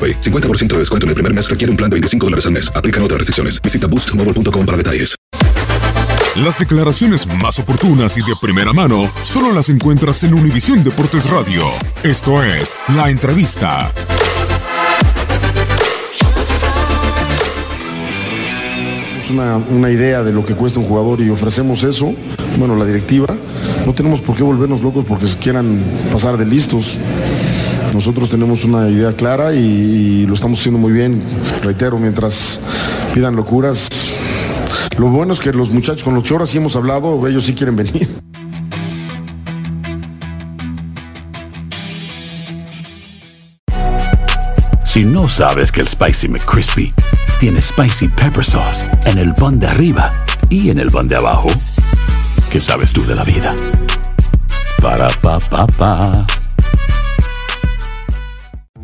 AroPay. 50% de descuento en el primer mes requiere un plan de 25 dólares al mes. Aplican otras restricciones. Visita boostmobile.com para detalles. Las declaraciones más oportunas y de primera mano solo las encuentras en Univisión Deportes Radio. Esto es La Entrevista. Es una, una idea de lo que cuesta un jugador y ofrecemos eso. Bueno, la directiva. No tenemos por qué volvernos locos porque se quieran pasar de listos. Nosotros tenemos una idea clara y, lo estamos haciendo muy bien. Reitero, mientras pidan locuras. Lo bueno es que los muchachos con los que ahora sí hemos hablado, ellos sí quieren venir. Si no sabes que el Spicy McCrispy tiene Spicy Pepper Sauce en el pan de arriba y en el pan de abajo, ¿qué sabes tú de la vida? Para, pa, pa, pa.